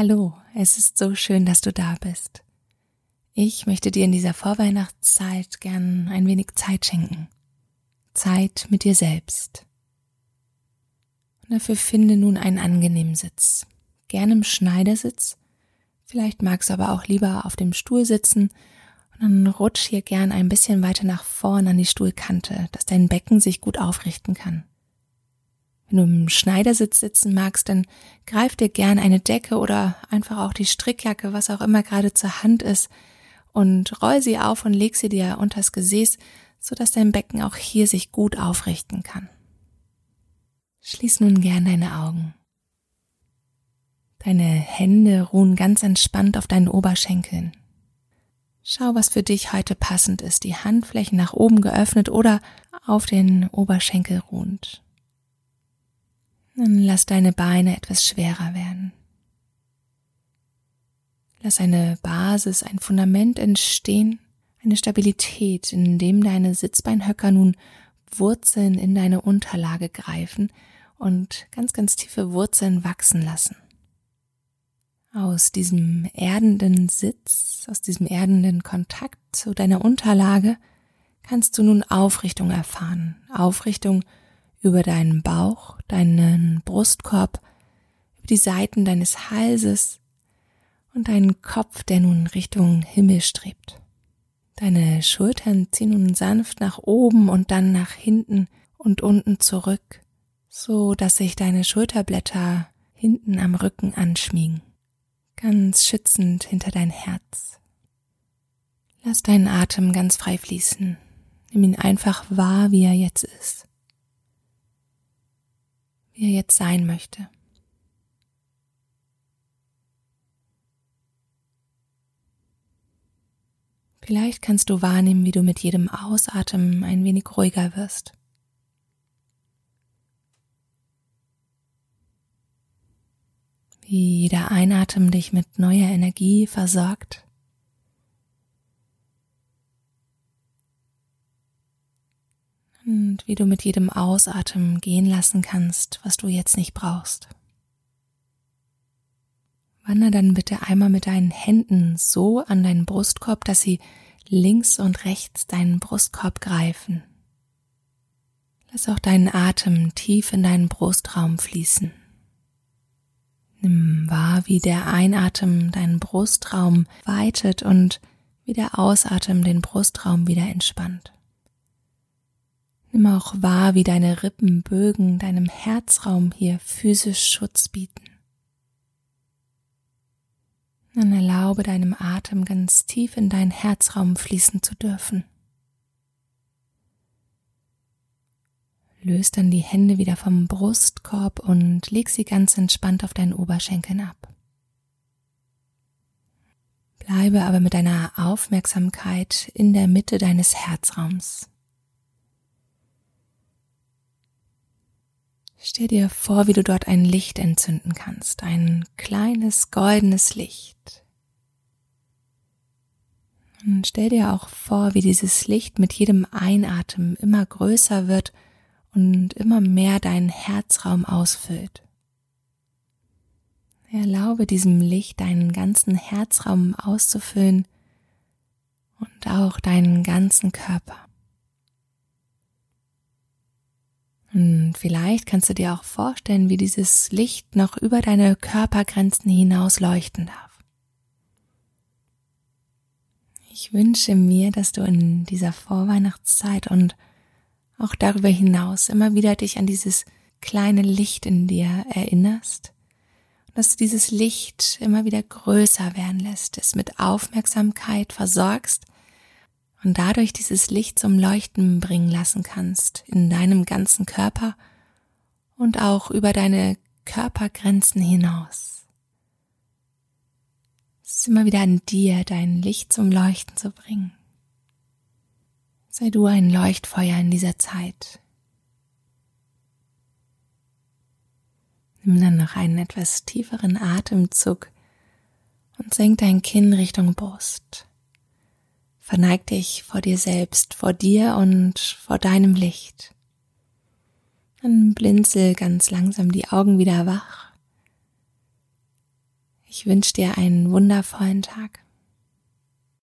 Hallo, es ist so schön, dass du da bist. Ich möchte dir in dieser Vorweihnachtszeit gern ein wenig Zeit schenken. Zeit mit dir selbst. Und dafür finde nun einen angenehmen Sitz. Gern im Schneidersitz. Vielleicht magst du aber auch lieber auf dem Stuhl sitzen und dann rutsch hier gern ein bisschen weiter nach vorn an die Stuhlkante, dass dein Becken sich gut aufrichten kann. Wenn du im Schneidersitz sitzen magst, dann greif dir gern eine Decke oder einfach auch die Strickjacke, was auch immer gerade zur Hand ist, und roll sie auf und leg sie dir unters Gesäß, so dass dein Becken auch hier sich gut aufrichten kann. Schließ nun gern deine Augen. Deine Hände ruhen ganz entspannt auf deinen Oberschenkeln. Schau, was für dich heute passend ist, die Handflächen nach oben geöffnet oder auf den Oberschenkel ruhend. Dann lass deine Beine etwas schwerer werden. Lass eine Basis, ein Fundament entstehen, eine Stabilität, in dem deine Sitzbeinhöcker nun Wurzeln in deine Unterlage greifen und ganz, ganz tiefe Wurzeln wachsen lassen. Aus diesem erdenden Sitz, aus diesem erdenden Kontakt zu deiner Unterlage kannst du nun Aufrichtung erfahren. Aufrichtung über deinen Bauch, deinen Brustkorb, über die Seiten deines Halses und deinen Kopf, der nun Richtung Himmel strebt. Deine Schultern ziehen nun sanft nach oben und dann nach hinten und unten zurück, so dass sich deine Schulterblätter hinten am Rücken anschmiegen, ganz schützend hinter dein Herz. Lass deinen Atem ganz frei fließen. Nimm ihn einfach wahr, wie er jetzt ist wie er jetzt sein möchte. Vielleicht kannst du wahrnehmen, wie du mit jedem Ausatmen ein wenig ruhiger wirst. Wie jeder Einatmen dich mit neuer Energie versorgt. und wie du mit jedem Ausatmen gehen lassen kannst, was du jetzt nicht brauchst. Wander dann bitte einmal mit deinen Händen so an deinen Brustkorb, dass sie links und rechts deinen Brustkorb greifen. Lass auch deinen Atem tief in deinen Brustraum fließen. Nimm wahr, wie der Einatem deinen Brustraum weitet und wie der Ausatem den Brustraum wieder entspannt. Nimm auch wahr, wie deine Rippenbögen deinem Herzraum hier physisch Schutz bieten. Dann erlaube deinem Atem ganz tief in deinen Herzraum fließen zu dürfen. Löst dann die Hände wieder vom Brustkorb und leg sie ganz entspannt auf deinen Oberschenkeln ab. Bleibe aber mit deiner Aufmerksamkeit in der Mitte deines Herzraums. Stell dir vor, wie du dort ein Licht entzünden kannst, ein kleines goldenes Licht. Und stell dir auch vor, wie dieses Licht mit jedem Einatmen immer größer wird und immer mehr deinen Herzraum ausfüllt. Erlaube diesem Licht deinen ganzen Herzraum auszufüllen und auch deinen ganzen Körper. Und vielleicht kannst du dir auch vorstellen, wie dieses Licht noch über deine Körpergrenzen hinaus leuchten darf. Ich wünsche mir, dass du in dieser Vorweihnachtszeit und auch darüber hinaus immer wieder dich an dieses kleine Licht in dir erinnerst dass du dieses Licht immer wieder größer werden lässt, es mit Aufmerksamkeit versorgst und dadurch dieses Licht zum Leuchten bringen lassen kannst in deinem ganzen Körper und auch über deine Körpergrenzen hinaus. Es ist immer wieder an dir, dein Licht zum Leuchten zu bringen. Sei du ein Leuchtfeuer in dieser Zeit. Nimm dann noch einen etwas tieferen Atemzug und senk dein Kinn Richtung Brust. Verneig dich vor dir selbst, vor dir und vor deinem Licht. Dann blinzel ganz langsam die Augen wieder wach. Ich wünsche dir einen wundervollen Tag.